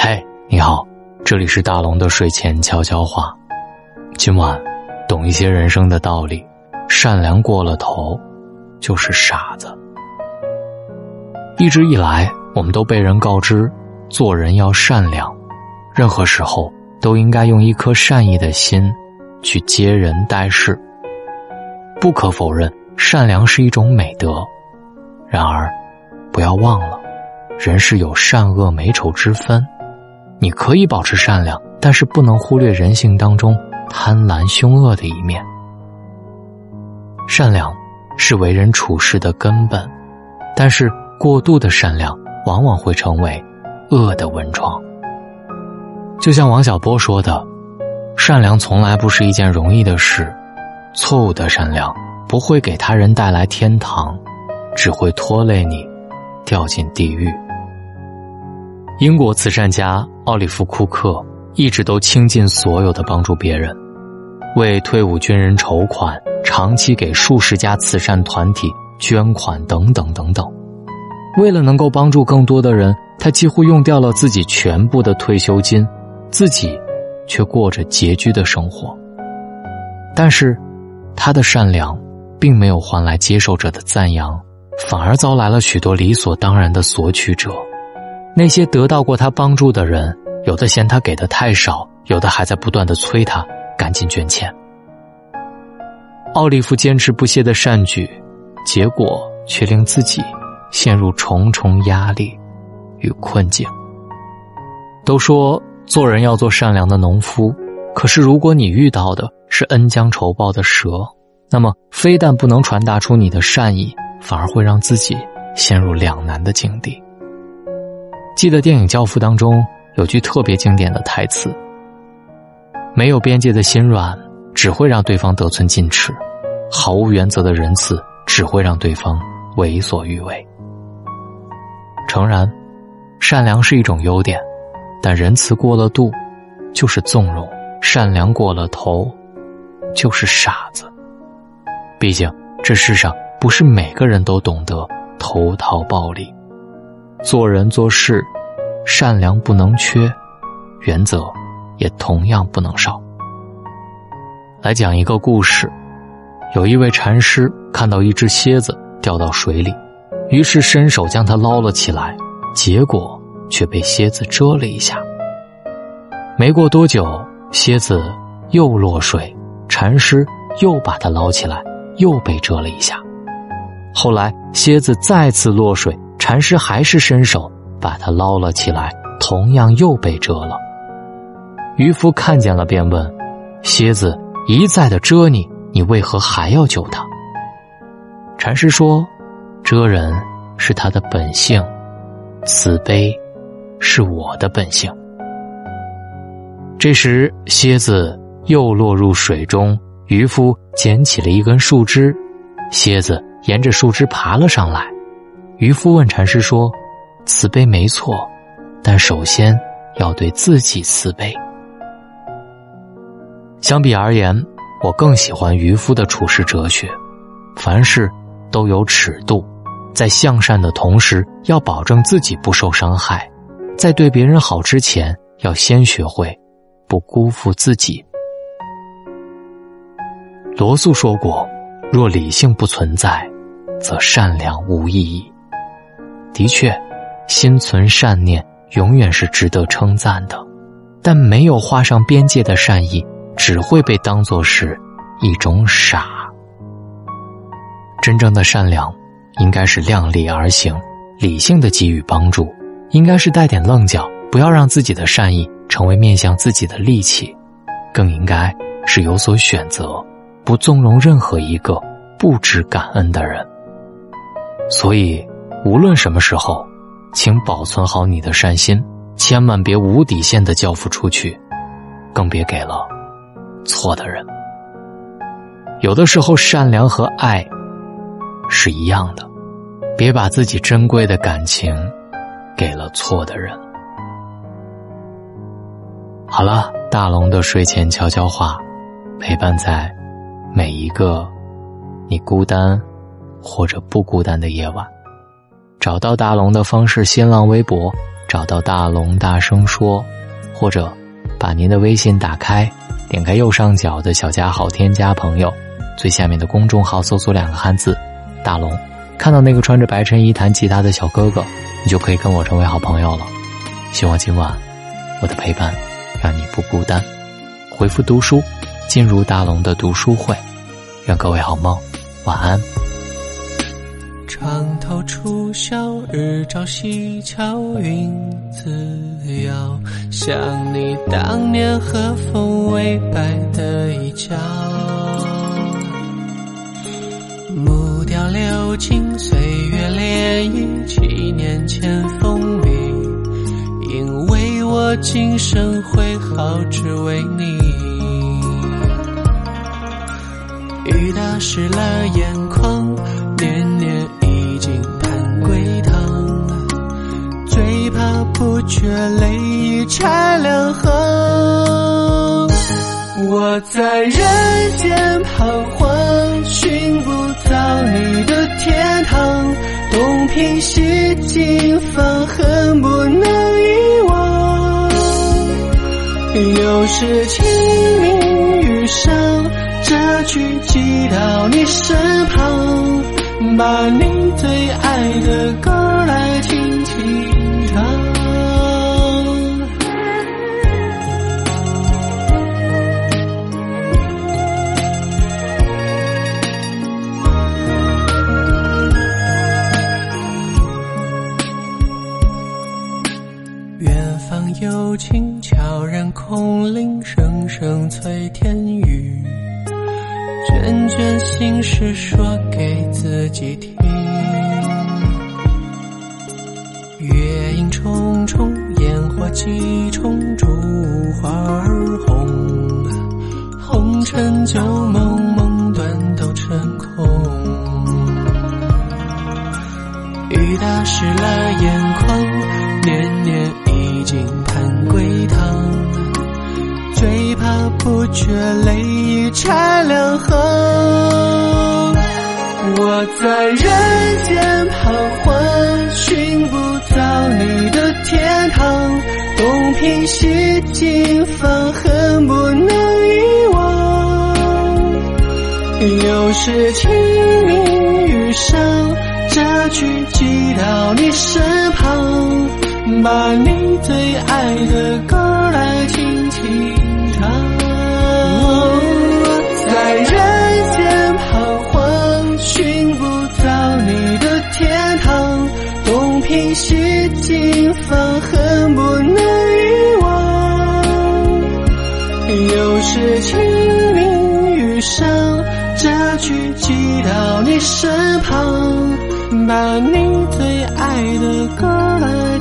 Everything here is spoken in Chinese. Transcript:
嘿，你好，这里是大龙的睡前悄悄话。今晚懂一些人生的道理，善良过了头就是傻子。一直以来，我们都被人告知，做人要善良，任何时候都应该用一颗善意的心去接人待事。不可否认，善良是一种美德。然而，不要忘了，人是有善恶美丑之分。你可以保持善良，但是不能忽略人性当中贪婪凶恶的一面。善良是为人处事的根本，但是过度的善良往往会成为恶的温床。就像王小波说的：“善良从来不是一件容易的事，错误的善良不会给他人带来天堂，只会拖累你掉进地狱。”英国慈善家奥利弗·库克一直都倾尽所有的帮助别人，为退伍军人筹款，长期给数十家慈善团体捐款，等等等等。为了能够帮助更多的人，他几乎用掉了自己全部的退休金，自己却过着拮据的生活。但是，他的善良并没有换来接受者的赞扬，反而遭来了许多理所当然的索取者。那些得到过他帮助的人，有的嫌他给的太少，有的还在不断的催他赶紧捐钱。奥利弗坚持不懈的善举，结果却令自己陷入重重压力与困境。都说做人要做善良的农夫，可是如果你遇到的是恩将仇报的蛇，那么非但不能传达出你的善意，反而会让自己陷入两难的境地。记得电影《教父》当中有句特别经典的台词：“没有边界的心软，只会让对方得寸进尺；毫无原则的仁慈，只会让对方为所欲为。”诚然，善良是一种优点，但仁慈过了度就是纵容，善良过了头就是傻子。毕竟，这世上不是每个人都懂得投桃报李。做人做事，善良不能缺，原则也同样不能少。来讲一个故事：有一位禅师看到一只蝎子掉到水里，于是伸手将它捞了起来，结果却被蝎子蛰了一下。没过多久，蝎子又落水，禅师又把它捞起来，又被蛰了一下。后来，蝎子再次落水。禅师还是伸手把他捞了起来，同样又被蛰了。渔夫看见了，便问：“蝎子一再的蛰你，你为何还要救他？”禅师说：“蛰人是他的本性，慈悲是我的本性。”这时，蝎子又落入水中，渔夫捡起了一根树枝，蝎子沿着树枝爬了上来。渔夫问禅师说：“慈悲没错，但首先要对自己慈悲。”相比而言，我更喜欢渔夫的处世哲学：凡事都有尺度，在向善的同时，要保证自己不受伤害；在对别人好之前，要先学会不辜负自己。罗素说过：“若理性不存在，则善良无意义。”的确，心存善念永远是值得称赞的，但没有画上边界的善意，只会被当作是一种傻。真正的善良，应该是量力而行，理性的给予帮助，应该是带点棱角，不要让自己的善意成为面向自己的利器，更应该是有所选择，不纵容任何一个不知感恩的人。所以。无论什么时候，请保存好你的善心，千万别无底线的交付出去，更别给了错的人。有的时候，善良和爱是一样的，别把自己珍贵的感情给了错的人。好了，大龙的睡前悄悄话，陪伴在每一个你孤单或者不孤单的夜晚。找到大龙的方式：新浪微博找到大龙大声说，或者把您的微信打开，点开右上角的小加号，添加朋友，最下面的公众号搜索两个汉字“大龙”，看到那个穿着白衬衣弹吉他的小哥哥，你就可以跟我成为好朋友了。希望今晚我的陪伴让你不孤单。回复读书，进入大龙的读书会。愿各位好梦，晚安。床头初晓，日照西桥，云自遥。想你当年和风微摆的衣角，木雕流金，岁月涟漪，七年前风靡。因为我今生会好，只为你。雨打湿了眼眶，我在人间彷徨，寻不到你的天堂，东拼西凑，放恨不能遗忘。又是清明雨上。这句寄到你身旁，把你最爱的歌来远方有琴悄然空灵，声声催天雨。卷卷心事说给自己听，月影重重，烟火几重，烛花儿红，红尘旧梦梦断都成空。雨打湿了不觉泪已。拆两行，我在人间彷徨，寻不到你的天堂，东拼西凑，放恨不能遗忘。又是清明雨上，这句寄到你身旁，把你最爱的歌来轻轻凑，放恨不能遗忘。又是清明雨上，这句寄到你身旁，把你最爱的歌来。